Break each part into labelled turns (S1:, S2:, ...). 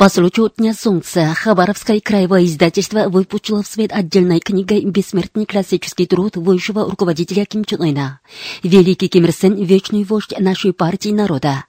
S1: По случаю Дня Солнца Хабаровское краевое издательство выпустило в свет отдельной книгой «Бессмертный классический труд высшего руководителя Ким Чен Ына. Великий Ким Ир Сен – вечный вождь нашей партии народа».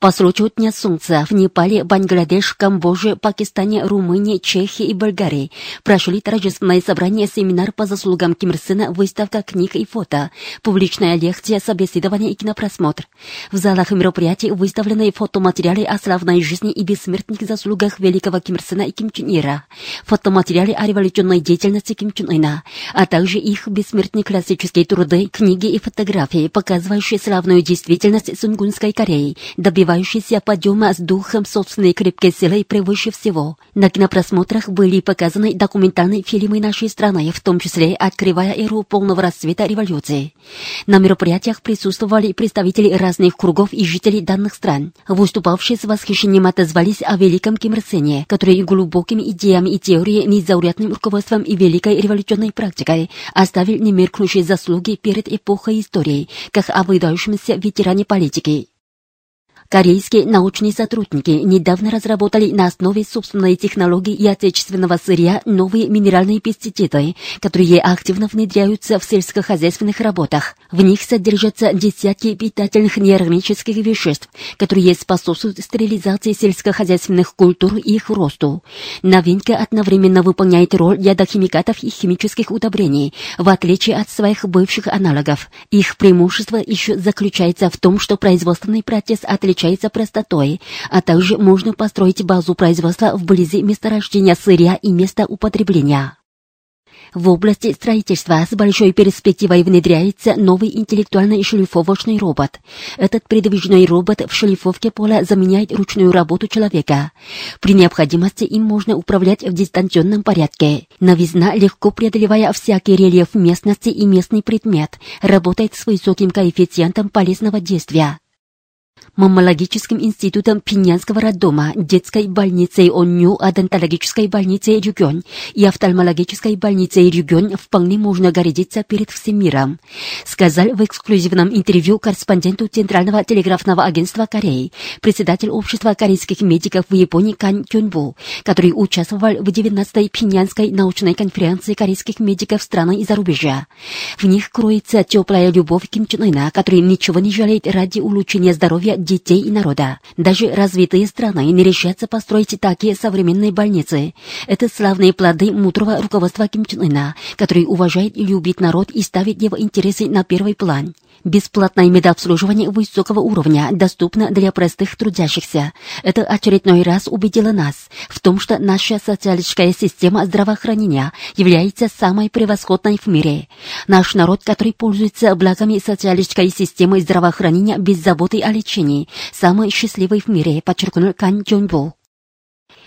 S1: По случаю Дня Солнца в Непале, Бангладеш, Камбодже, Пакистане, Румынии, Чехии и Болгарии прошли торжественное собрание семинар по заслугам Ким Ир Сена, выставка книг и фото, публичная лекция, собеседование и кинопросмотр. В залах мероприятий выставлены фотоматериалы о славной жизни и бессмертных заслугах великого Ким Ир Сена и Ким Чен Ира, фотоматериалы о революционной деятельности Ким Чен Ына, а также их бессмертные классические труды, книги и фотографии, показывающие славную действительность Сунгунской Кореи, добивающиеся подъема с духом собственной крепкой силы превыше всего. На кинопросмотрах были показаны документальные фильмы нашей страны, в том числе открывая эру полного расцвета революции. На мероприятиях присутствовали представители разных кругов и жителей данных стран. Выступавшие с восхищением отозвались о великом Ким Ир Сене, который глубокими идеями и теорией, незаурядным руководством и великой революционной практикой оставил немеркнущие заслуги перед эпохой истории, как о выдающемся ветеране политики. Корейские научные сотрудники недавно разработали на основе собственной технологии и отечественного сырья новые минеральные пестициды, которые активно внедряются в сельскохозяйственных работах. В них содержатся десятки питательных неорганических веществ, которые способствуют стерилизации сельскохозяйственных культур и их росту. Новинка одновременно выполняет роль ядохимикатов и химических удобрений, в отличие от своих бывших аналогов. Их преимущество еще заключается в том, что производственный процесс отличается отличается простотой, а также можно построить базу производства вблизи месторождения сырья и места употребления. В области строительства с большой перспективой внедряется новый интеллектуальный шлифовочный робот. Этот передвижной робот в шлифовке поля заменяет ручную работу человека. При необходимости им можно управлять в дистанционном порядке. Новизна, легко преодолевая всякий рельеф местности и местный предмет, работает с высоким коэффициентом полезного действия. Маммологическим институтом Пинянского роддома, детской больницей ОНЮ, адонтологической больницей Рюгён и офтальмологической больницей Рюгён вполне можно гордиться перед всем миром, сказал в эксклюзивном интервью корреспонденту Центрального телеграфного агентства Кореи, председатель общества корейских медиков в Японии Кан Кюнбу, который участвовал в 19-й Пинянской научной конференции корейских медиков страны и зарубежа. В них кроется теплая любовь Ким Чен Ына, который ничего не жалеет ради улучшения здоровья детей и народа. Даже развитые страны не решатся построить такие современные больницы. Это славные плоды мудрого руководства Ким Чен Ына, который уважает и любит народ и ставит его интересы на первый план. Бесплатное медобслуживание высокого уровня доступно для простых трудящихся. Это очередной раз убедило нас в том, что наша социалистическая система здравоохранения является самой превосходной в мире. Наш народ, который пользуется благами социалистической системы здравоохранения без заботы о лечении, самый счастливый в мире, подчеркнул Кан Чонбу.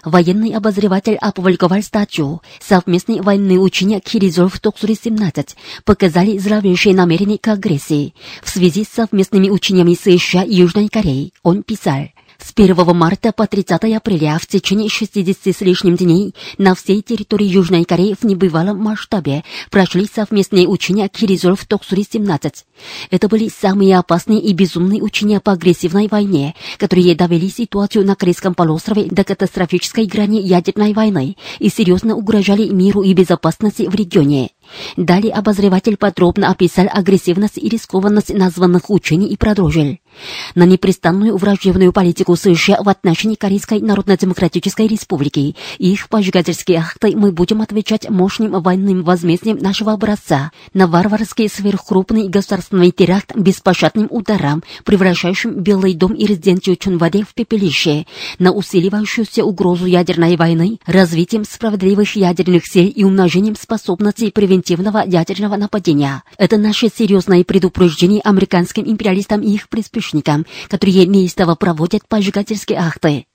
S1: Военный обозреватель опубликовал статью «Совместные военные учения Киризол в Токсуре-17» показали зловещие намерения к агрессии. В связи с совместными учениями США и Южной Кореи он писал с 1 марта по 30 апреля в течение 60 с лишним дней на всей территории Южной Кореи в небывалом масштабе прошли совместные учения Киризол в Токсуре-17. Это были самые опасные и безумные учения по агрессивной войне, которые довели ситуацию на Корейском полуострове до катастрофической грани ядерной войны и серьезно угрожали миру и безопасности в регионе. Далее обозреватель подробно описал агрессивность и рискованность названных учений и продолжил. На непрестанную враждебную политику США в отношении Корейской Народно-Демократической Республики и их поджигательские акты мы будем отвечать мощным военным возмездием нашего образца на варварский сверхкрупный государственный теракт беспощадным ударом, превращающим Белый дом и резиденцию Чунваде в пепелище, на усиливающуюся угрозу ядерной войны, развитием справедливых ядерных сил и умножением способностей превентивного ядерного нападения. Это наше серьезное предупреждение американским империалистам и их приспешникам, которые неистово проводят поджигательские акты.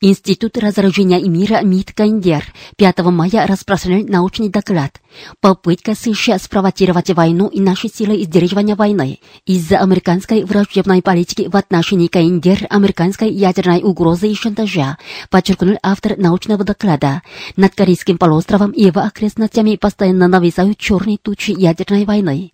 S1: Институт разоружения и мира МИД КНДР 5 мая распространил научный доклад «Попытка США спровоцировать войну и наши силы сдерживания войны из-за американской враждебной политики в отношении КНДР, американской ядерной угрозы и шантажа», подчеркнул автор научного доклада. Над Корейским полуостровом и его окрестностями постоянно нависают черные тучи ядерной войны.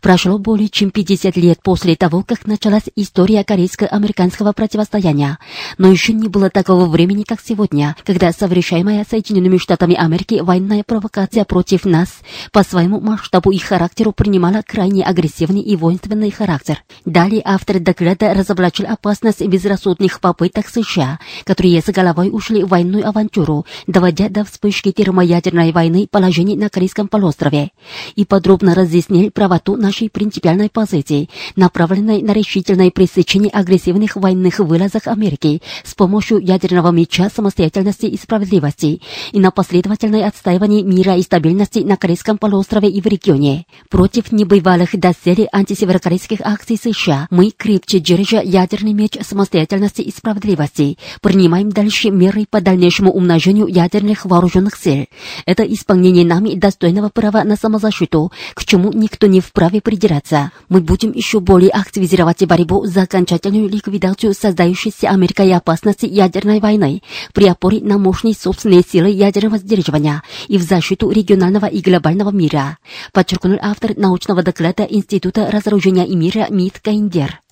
S1: Прошло более чем 50 лет после того, как началась история корейско-американского противостояния, но еще не было такого времени, как сегодня, когда совершаемая Соединенными Штатами Америки военная провокация против нас по своему масштабу и характеру принимала крайне агрессивный и воинственный характер. Далее автор доклада разоблачил опасность безрассудных попыток США, которые с головой ушли в военную авантюру, доводя до вспышки термоядерной войны положений на Корейском полуострове, и подробно разъяснил правоту нашей принципиальной позиции, направленной на решительное пресечение агрессивных военных вылазок Америки с помощью ядерного меча самостоятельности и справедливости и на последовательное отстаивание мира и стабильности на Корейском полуострове и в регионе. Против небывалых доселе антисеверокорейских акций США мы, крепче держа ядерный меч самостоятельности и справедливости, принимаем дальше меры по дальнейшему умножению ядерных вооруженных сил. Это исполнение нами достойного права на самозащиту, к чему никто не вправе придираться. Мы будем еще более активизировать борьбу за окончательную ликвидацию создающейся Америкой опасности ядерной войны при опоре на мощные собственные силы ядерного сдерживания и в защиту регионального и глобального мира, подчеркнул автор научного доклада Института разоружения и мира МИД Кайндер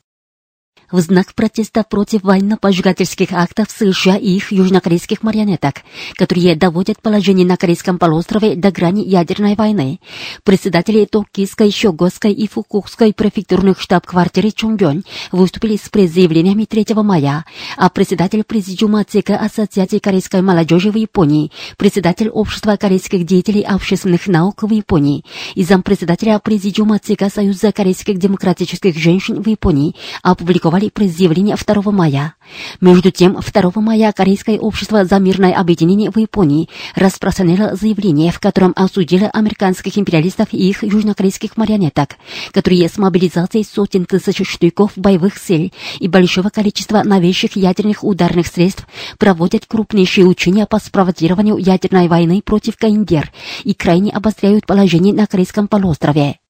S1: в знак протеста против военно-поджигательских актов США и их южнокорейских марионеток, которые доводят положение на Корейском полуострове до грани ядерной войны. Председатели Токийской, Щогосской и Фукукской префектурных штаб-квартиры Чонгён выступили с пресс-заявлениями 3 мая, а председатель президиума ЦК Ассоциации корейской молодежи в Японии, председатель Общества корейских деятелей общественных наук в Японии и зампредседателя президиума ЦК Союза корейских демократических женщин в Японии опубликовали предъявление 2 мая. Между тем, 2 мая Корейское общество за мирное объединение в Японии распространило заявление, в котором осудило американских империалистов и их южнокорейских марионеток, которые с мобилизацией сотен тысяч штыков боевых сил и большого количества новейших ядерных ударных средств проводят крупнейшие учения по спровоцированию ядерной войны против Каиндер и крайне обостряют положение на Корейском полуострове.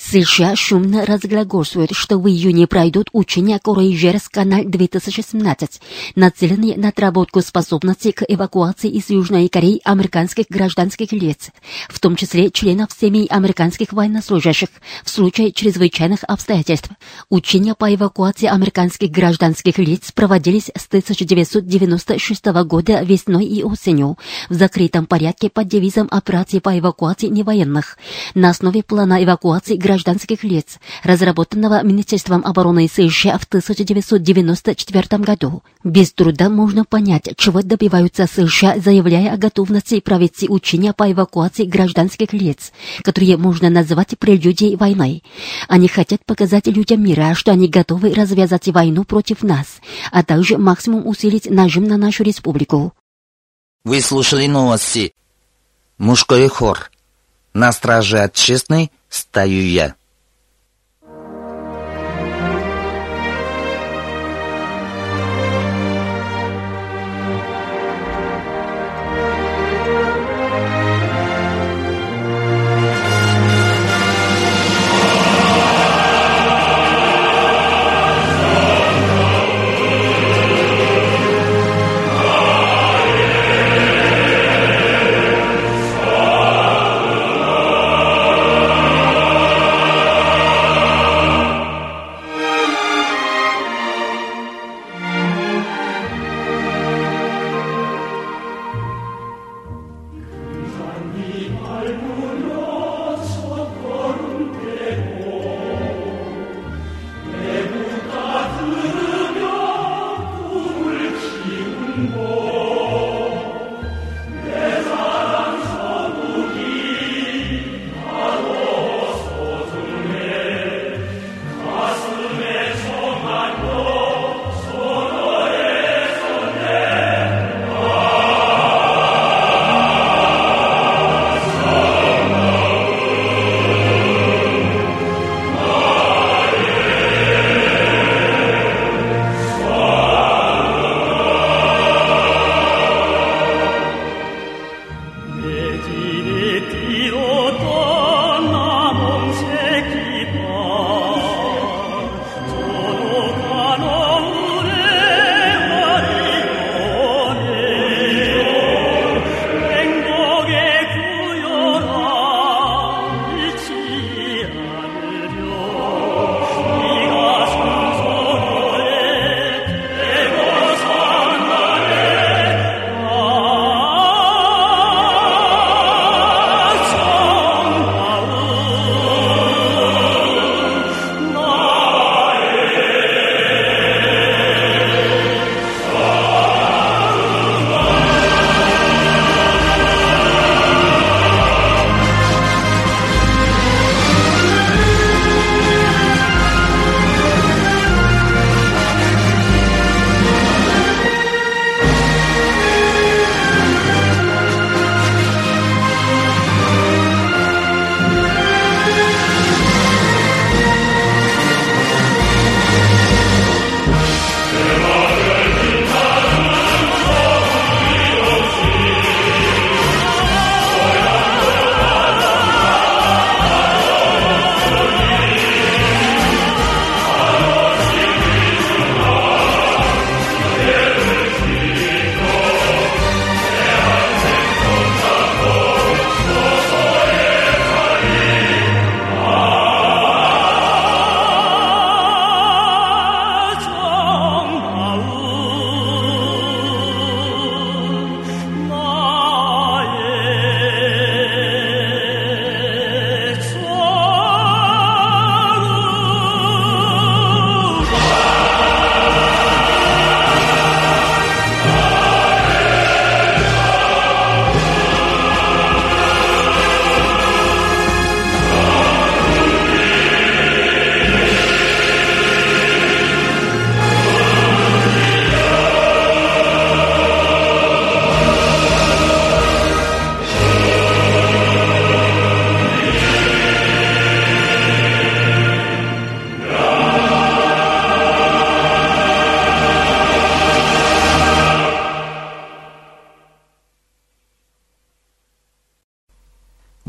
S1: США шумно разглагольствуют, что в июне пройдут учения Корейжерс-канал 2017, нацеленные на отработку способностей к эвакуации из Южной Кореи американских гражданских лиц, в том числе членов семей американских военнослужащих в случае чрезвычайных обстоятельств. Учения по эвакуации американских гражданских лиц проводились с 1996 года весной и осенью в закрытом порядке под девизом операции по эвакуации невоенных на основе плана эвакуации гражданских лиц, разработанного Министерством обороны США в 1994 году. Без труда можно понять, чего добиваются США, заявляя о готовности провести учения по эвакуации гражданских лиц, которые можно назвать прелюдией войны. Они хотят показать людям мира, что они готовы развязать войну против нас, а также максимум усилить нажим на нашу республику.
S2: Вы слушали новости. Мужской хор. На страже отчестной стою я.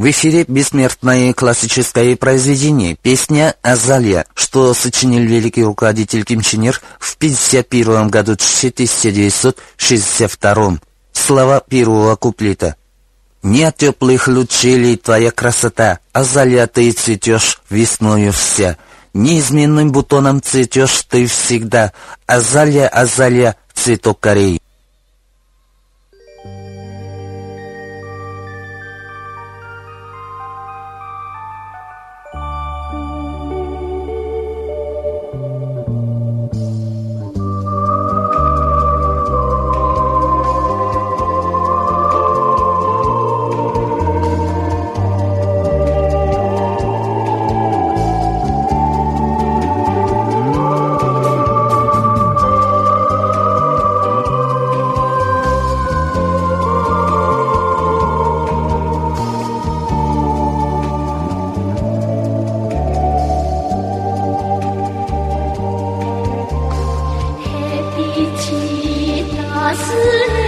S3: В эфире бессмертное классическое произведение «Песня Азалия», что сочинил великий руководитель Ким Чен Ир в 1951 году 1962. Слова первого куплета. «Нет теплых лучей твоя красота, Азалия ты цветешь весною вся». Неизменным бутоном цветешь ты всегда, Азалия, Азалия, цветок Кореи. 思念。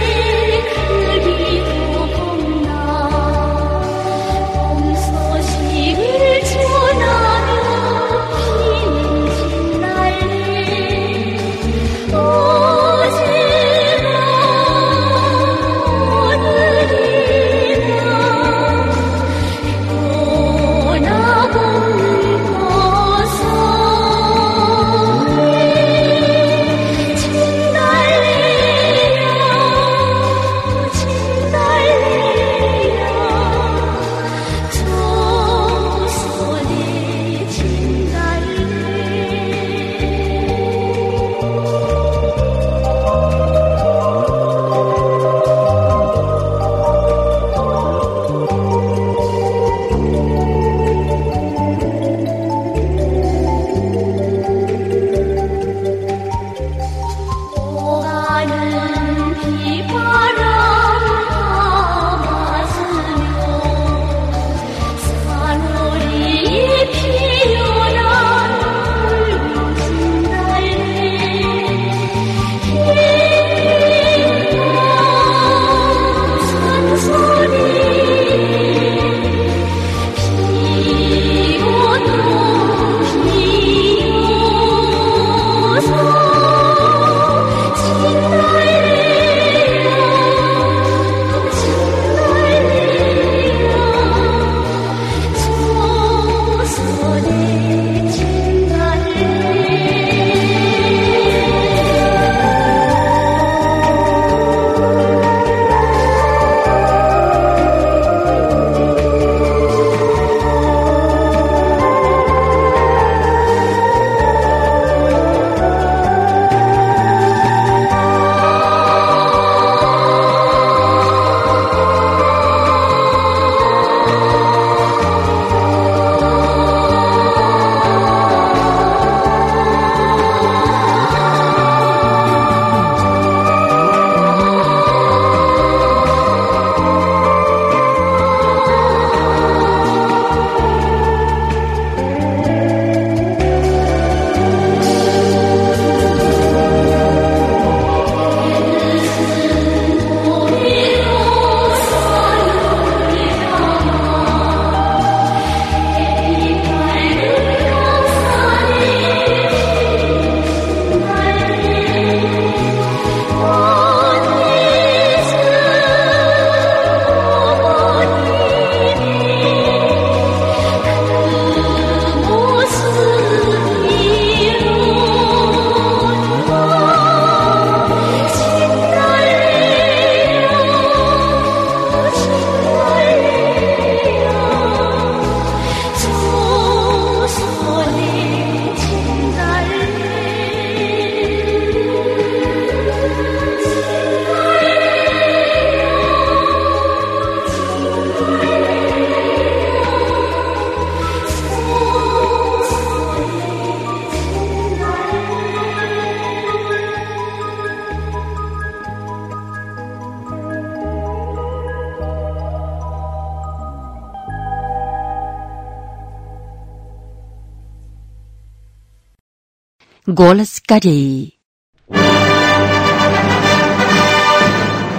S1: Голос Кореи.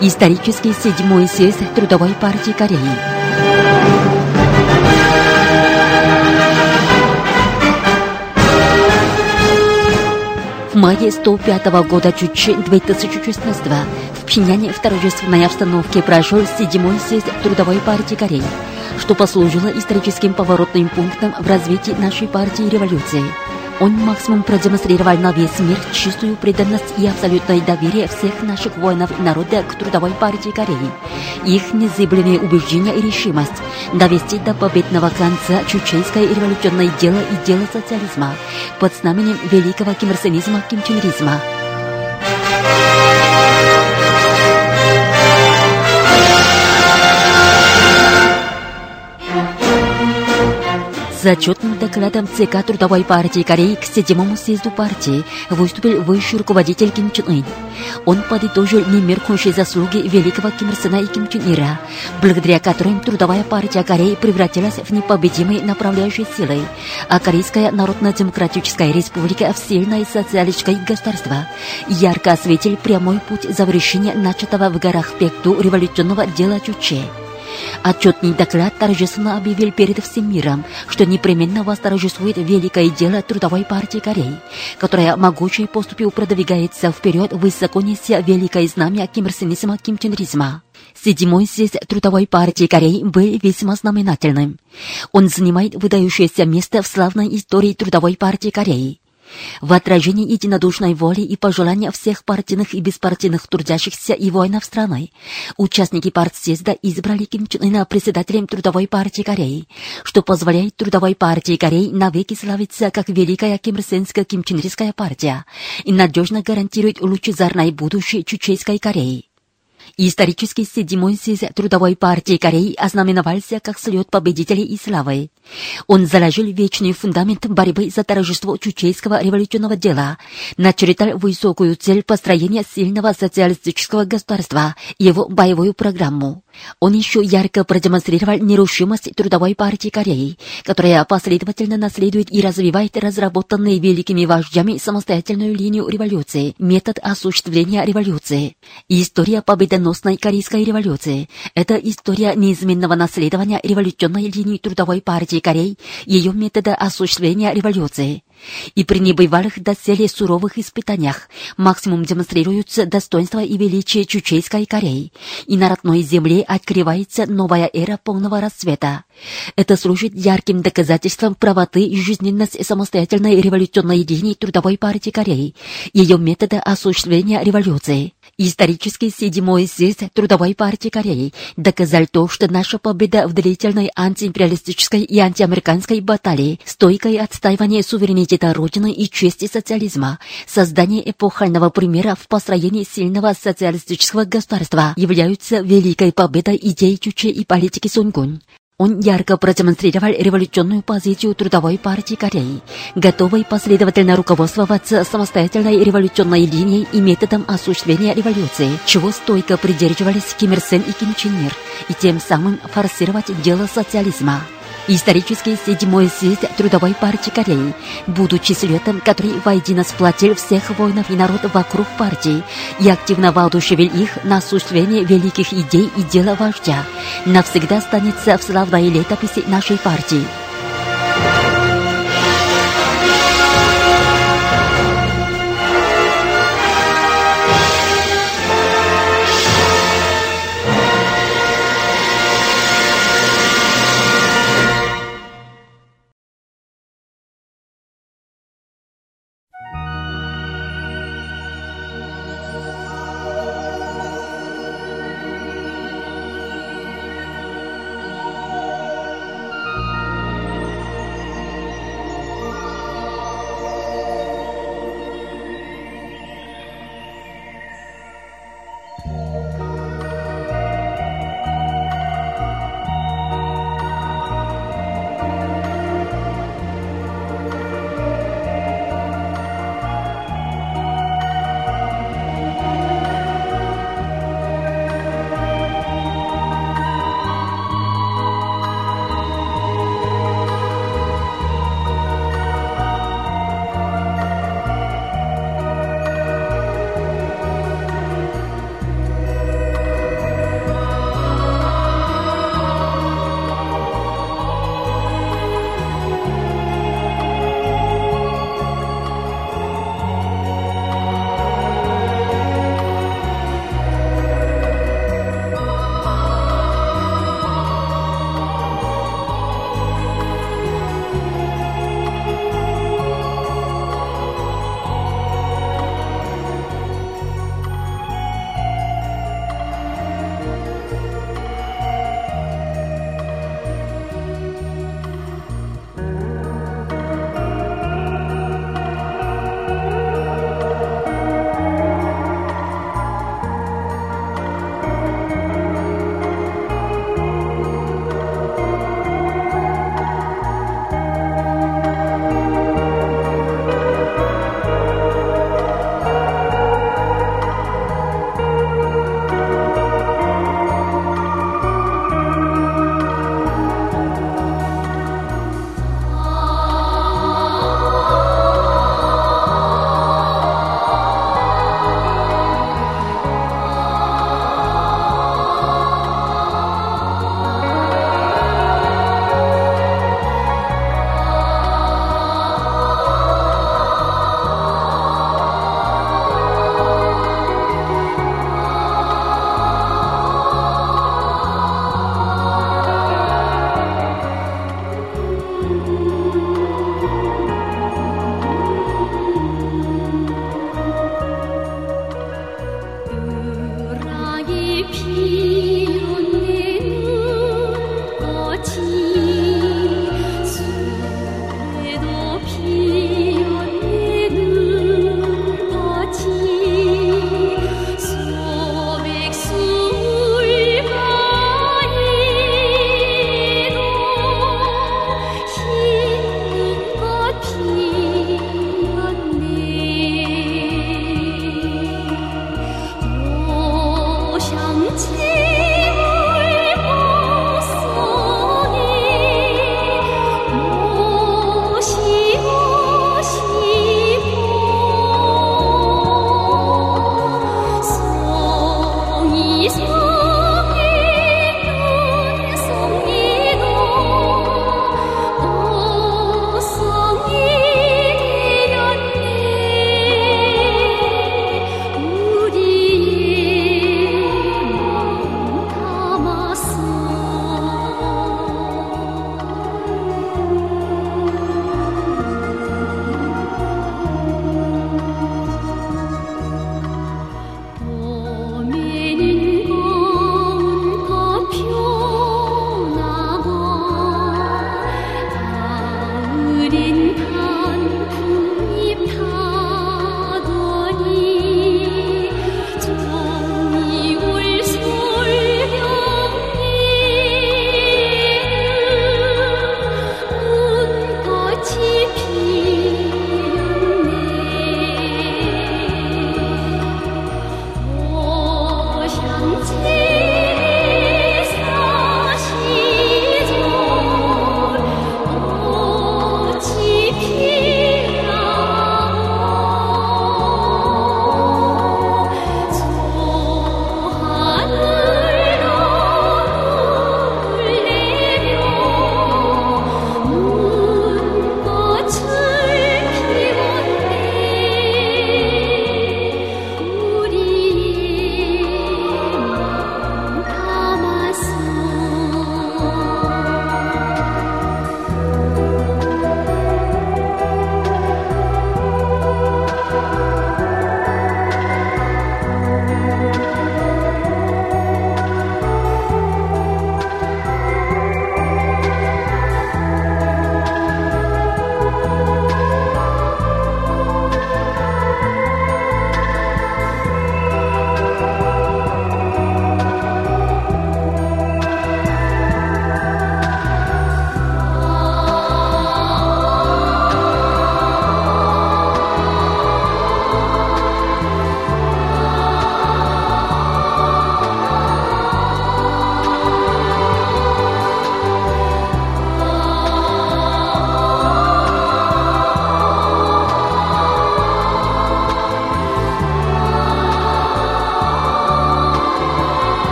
S1: Исторический седьмой съезд Трудовой партии Кореи. В мае 105 года Чучи 2016 в Пхеньяне в торжественной обстановке прошел седьмой съезд Трудовой партии Кореи, что послужило историческим поворотным пунктом в развитии нашей партии революции – он максимум продемонстрировал на весь мир чистую преданность и абсолютное доверие всех наших воинов и народа к Трудовой партии Кореи. Их незыблемые убеждения и решимость довести до победного конца чучейское революционное дело и дело социализма под знаменем великого кимрсенизма кимченризма. С отчетным докладом ЦК Трудовой партии Кореи к седьмому съезду партии выступил высший руководитель Ким Чен Ын. Он подытожил немеркнущие заслуги великого Ким Ир Сена и Ким Чен Ира, благодаря которым Трудовая партия Кореи превратилась в непобедимой направляющей силой, а Корейская Народно-Демократическая Республика в сильное социалистическое государство. Ярко осветил прямой путь завершения начатого в горах Пекту революционного дела Чуче. Отчетный доклад торжественно объявил перед всем миром, что непременно восторжествует великое дело Трудовой партии Кореи, которая могучей поступью продвигается вперед высоко неся великое знамя кимрсенизма кимченризма. Седьмой съезд Трудовой партии Кореи был весьма знаменательным. Он занимает выдающееся место в славной истории Трудовой партии Кореи. В отражении единодушной воли и пожелания всех партийных и беспартийных трудящихся и воинов страны, участники партсъезда избрали Ким Чен Ына председателем Трудовой партии Кореи, что позволяет Трудовой партии Кореи навеки славиться как великая кимрсенская кимченрийская партия и надежно гарантирует лучезарное будущее Чучейской Кореи. Исторический седьмой съезд Трудовой партии Кореи ознаменовался как слет победителей и славы. Он заложил вечный фундамент борьбы за торжество чучейского революционного дела, начертал высокую цель построения сильного социалистического государства и его боевую программу. Он еще ярко продемонстрировал нерушимость Трудовой партии Кореи, которая последовательно наследует и развивает разработанные великими вождями самостоятельную линию революции, метод осуществления революции. История победоносной Корейской революции – это история неизменного наследования революционной линии Трудовой партии Кореи, ее метода осуществления революции и при небывалых доселе суровых испытаниях максимум демонстрируются достоинства и величие Чучейской Кореи, и на родной земле открывается новая эра полного расцвета. Это служит ярким доказательством правоты и жизненности самостоятельной революционной линии Трудовой партии Кореи, ее метода осуществления революции. Исторический седьмой съезд Трудовой партии Кореи доказал то, что наша победа в длительной антиимпериалистической и антиамериканской баталии, стойкое отстаивание суверенитета Родины и чести социализма, создание эпохального примера в построении сильного социалистического государства являются великой победой идей Чуче и политики Сунгун. Он ярко продемонстрировал революционную позицию Трудовой партии Кореи, готовой последовательно руководствоваться самостоятельной революционной линией и методом осуществления революции, чего стойко придерживались Ким Ир Сен и Ким Чен Ир, и тем самым форсировать дело социализма. Исторический седьмой съезд Трудовой партии Кореи, будучи слетом, который воедино сплотил всех воинов и народ вокруг партии и активно воодушевил их на осуществление великих идей и дела вождя, навсегда останется в славной летописи нашей партии.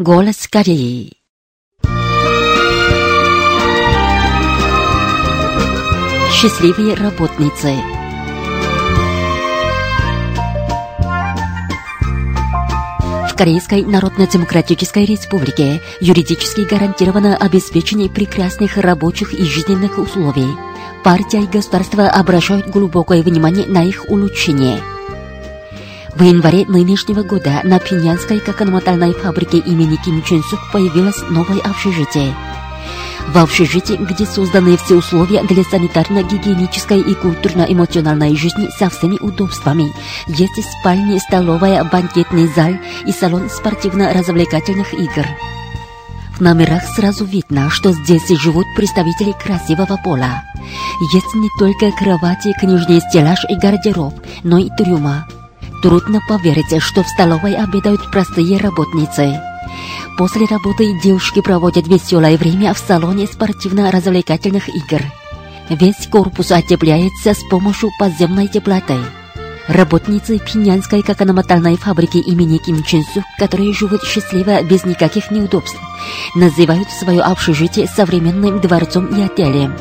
S1: Голос Кореи. Счастливые работницы. В Корейской Народно-Демократической Республике юридически гарантировано обеспечение прекрасных рабочих и жизненных условий. Партия и государство обращают глубокое внимание на их улучшение. В январе нынешнего года на Пинянской кокономотальной фабрике имени Ким Чен Сук появилось новое общежитие. В общежитии, где созданы все условия для санитарно-гигиенической и культурно-эмоциональной жизни со всеми удобствами. Есть спальня, столовая, банкетный зал и салон спортивно-развлекательных игр. В номерах сразу видно, что здесь живут представители красивого пола. Есть не только кровати, книжный стеллаж и гардероб, но и трюма. Трудно поверить, что в столовой обедают простые работницы. После работы девушки проводят веселое время в салоне спортивно-развлекательных игр. Весь корпус отепляется с помощью подземной теплоты. Работницы Пинянской кокономотальной фабрики имени Ким Чен Су, которые живут счастливо без никаких неудобств, называют свое общежитие современным дворцом и отелем.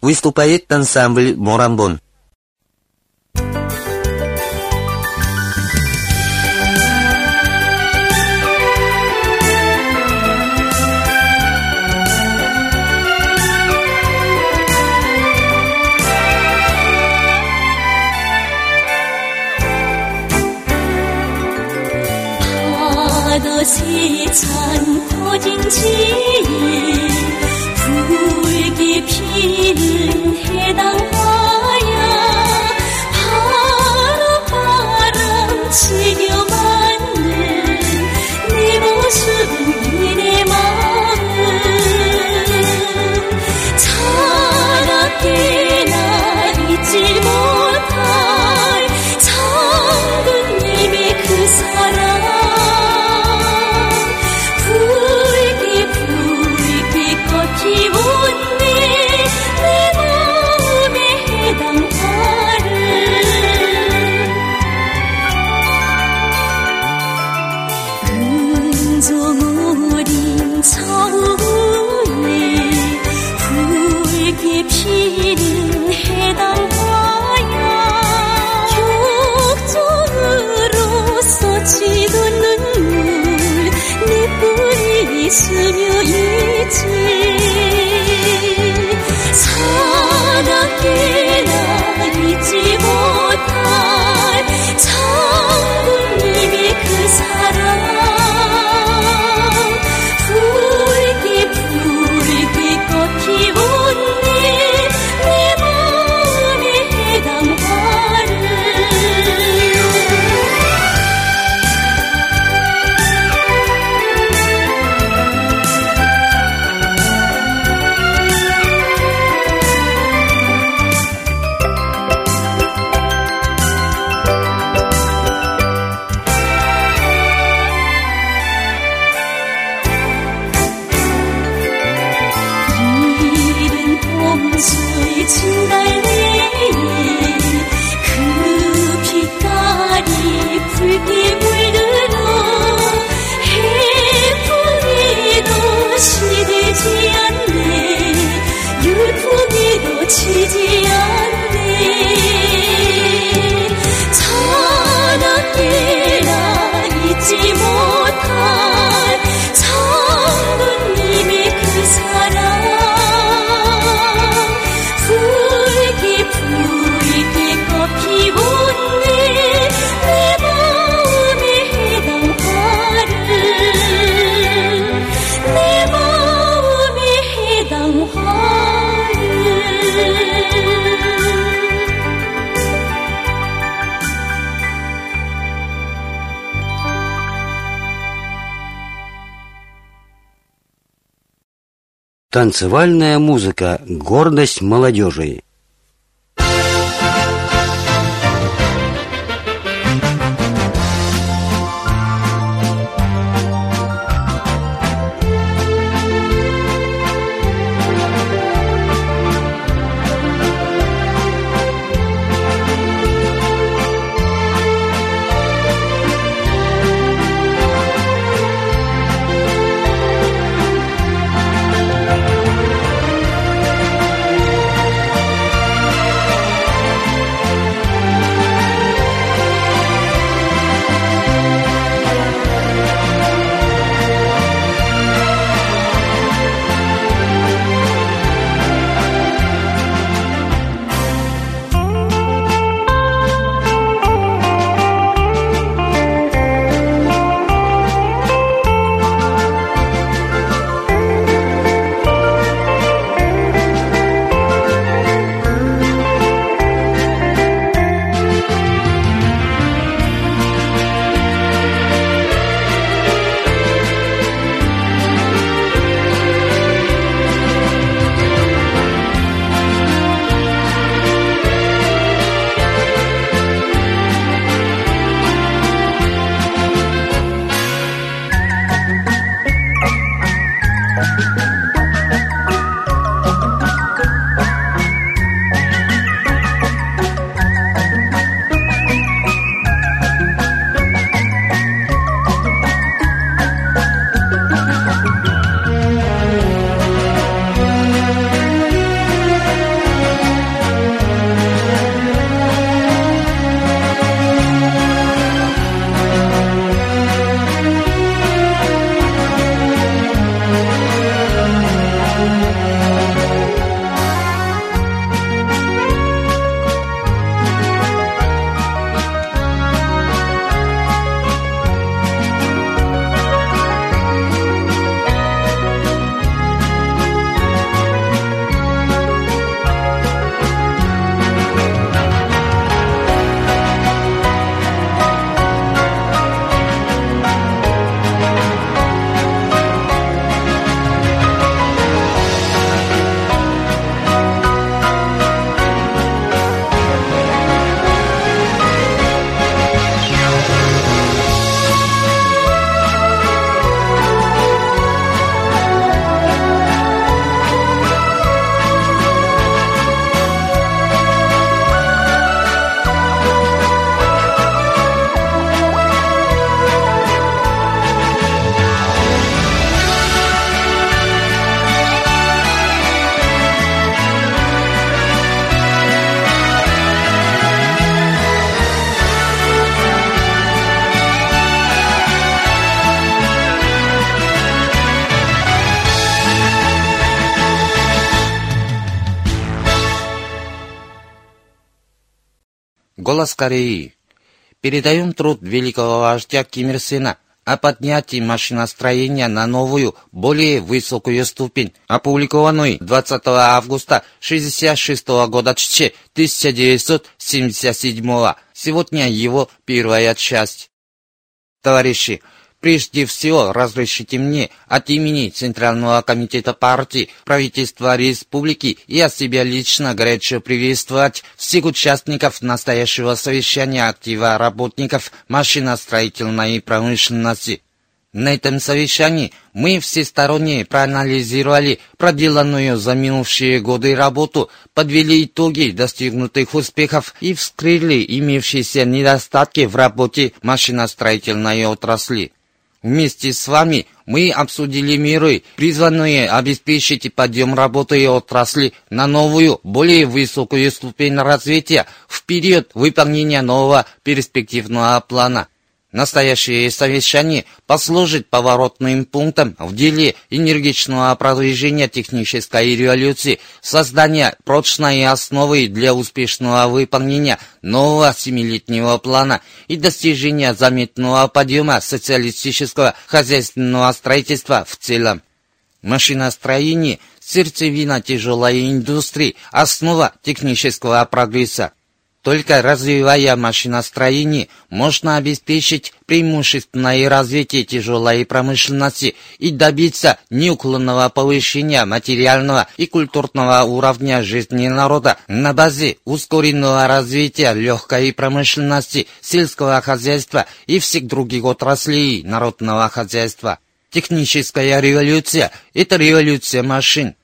S2: Выступает ансамбль «Морамбон».
S3: 다시 참 터진 지 있으며 있지 사랑해
S2: Танцевальная музыка – гордость молодежи. Голос Кореи. Передаем труд великого вождя Ким Ир Сена о поднятии машиностроения на новую, более высокую ступень, опубликованный 20 августа 1966 года 1977 Сегодня его первая часть. Товарищи, Прежде всего, разрешите мне от имени Центрального комитета партии, правительства республики и от себя лично горячо приветствовать всех участников настоящего совещания актива работников машиностроительной промышленности. На этом совещании мы всесторонне проанализировали проделанную за минувшие годы работу, подвели итоги достигнутых успехов и вскрыли имеющиеся недостатки в работе машиностроительной отрасли. Вместе с вами мы обсудили меры, призванные обеспечить подъем работы и отрасли на новую, более высокую ступень развития в период выполнения нового перспективного плана. Настоящее совещание послужит поворотным пунктом в деле энергичного продвижения технической революции, создания прочной основы для успешного выполнения нового семилетнего плана и достижения заметного подъема социалистического хозяйственного строительства в целом. Машиностроение – сердцевина тяжелой индустрии, основа технического прогресса. Только развивая машиностроение, можно обеспечить преимущественное развитие тяжелой промышленности и добиться неуклонного повышения материального и культурного уровня жизни народа на базе ускоренного развития легкой промышленности, сельского хозяйства и всех других отраслей народного хозяйства. Техническая революция – это революция машин.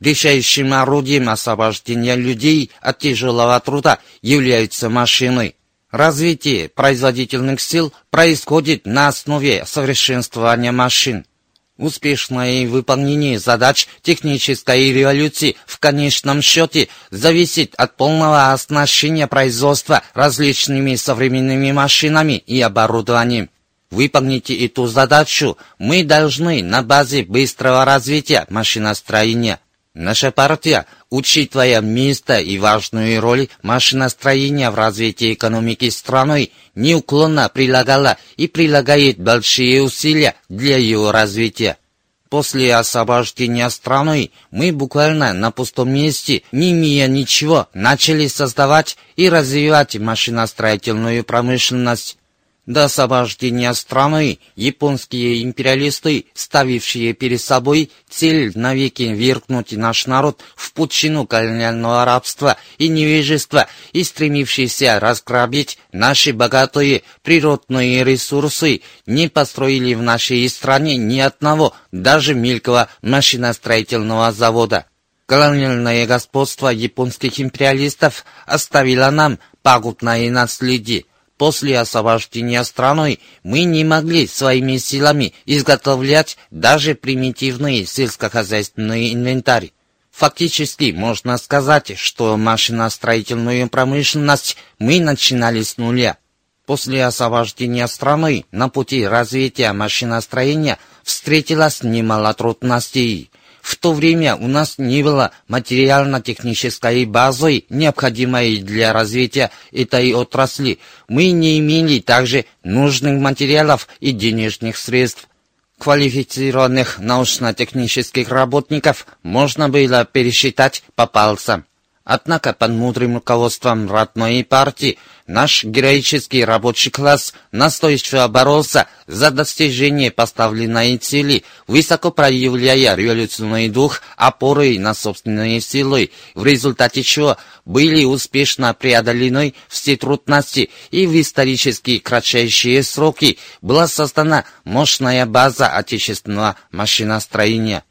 S2: Решающим орудием освобождения людей от тяжелого труда являются машины. Развитие производительных сил происходит на основе совершенствования машин. Успешное выполнение задач технической революции в конечном счете зависит от полного оснащения производства различными современными машинами и оборудованием. Выполните эту задачу мы должны на базе быстрого развития машиностроения. Наша партия, учитывая место и важную роль машиностроения в развитии экономики страны, неуклонно прилагала и прилагает большие усилия для его развития. После освобождения страны мы буквально на пустом месте, не имея ничего, начали создавать и развивать машиностроительную промышленность. До освобождения страны японские империалисты, ставившие перед собой цель навеки веркнуть наш народ в пучину колониального рабства и невежества и стремившиеся разграбить наши богатые природные ресурсы, не построили в нашей стране ни одного, даже мелкого машиностроительного завода. Колониальное господство японских империалистов оставило нам пагубное наследие. После освобождения страной мы не могли своими силами изготовлять даже примитивный сельскохозяйственный инвентарь. Фактически можно сказать, что машиностроительную промышленность мы начинали с нуля. После освобождения страны на пути развития машиностроения встретилось немало трудностей. В то время у нас не было материально-технической базы, необходимой для развития этой отрасли. Мы не имели также нужных материалов и денежных средств. Квалифицированных научно-технических работников можно было пересчитать по пальцам. Однако под мудрым руководством родной партии наш героический рабочий класс настойчиво боролся за достижение поставленной цели, высоко проявляя революционный дух опорой на собственные силы, в результате чего были успешно преодолены все трудности и в исторически кратчайшие сроки была создана мощная база отечественного машиностроения.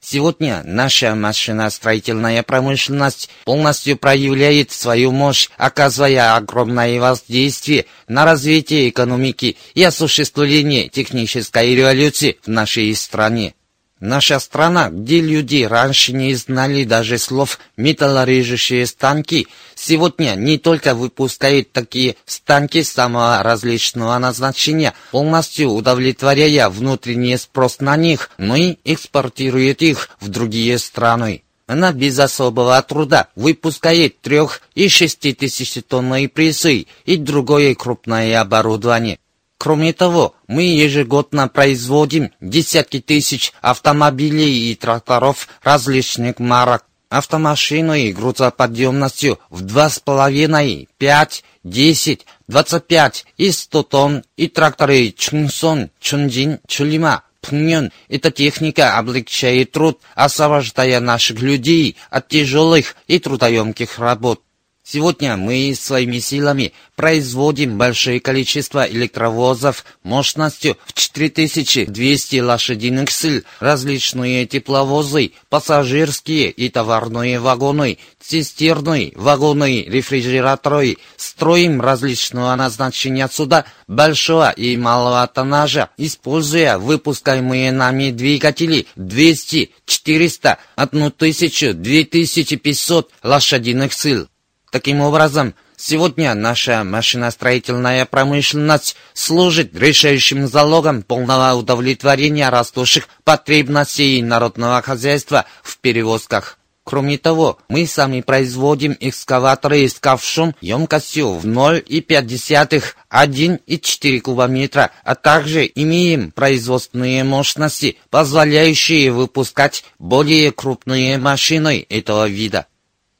S2: Сегодня наша машиностроительная промышленность полностью проявляет свою мощь, оказывая огромное воздействие на развитие экономики и осуществление технической революции в нашей стране. Наша страна, где люди раньше не знали даже слов «металлорежущие станки», сегодня не только выпускает такие станки самого различного назначения, полностью удовлетворяя внутренний спрос на них, но и экспортирует их в другие страны. Она без особого труда выпускает трех- и шеститысячетонные прессы и другое крупное оборудование. Кроме того, мы ежегодно производим десятки тысяч автомобилей и тракторов различных марок. Автомашины грузоподъемностью в 2,5, 5, 10, 25 и 100 тонн и тракторы Чунсон, Чунджин, Чулима, Пньон. Эта техника облегчает труд, освобождая наших людей от тяжелых и трудоемких работ. Сегодня мы своими силами производим большое количество электровозов мощностью в 4200 лошадиных сил, различные тепловозы, пассажирские и товарные вагоны, цистерны, вагоны, рефрижераторы. Строим различного назначения суда большого и малого тоннажа, используя выпускаемые нами двигатели 200, 400, 1000, 2500 лошадиных сил. Таким образом, сегодня наша машиностроительная промышленность служит решающим залогом полного удовлетворения растущих потребностей народного хозяйства в перевозках. Кроме того, мы сами производим экскаваторы с ковшом емкостью в 0,5, 1,4 кубометра, а также имеем производственные мощности, позволяющие выпускать более крупные машины этого вида.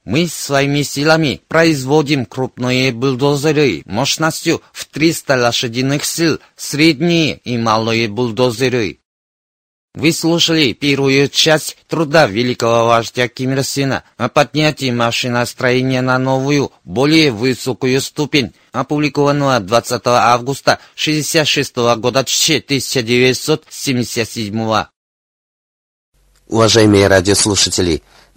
S2: Мы своими силами производим крупные бульдозеры мощностью в 300 лошадиных сил, средние и малые бульдозеры. Вы слушали первую часть труда великого вождя Ким Ир Сена о поднятии машиностроения на новую, более высокую ступень, опубликованного 20 августа 1966 года 1977
S4: Уважаемые радиослушатели,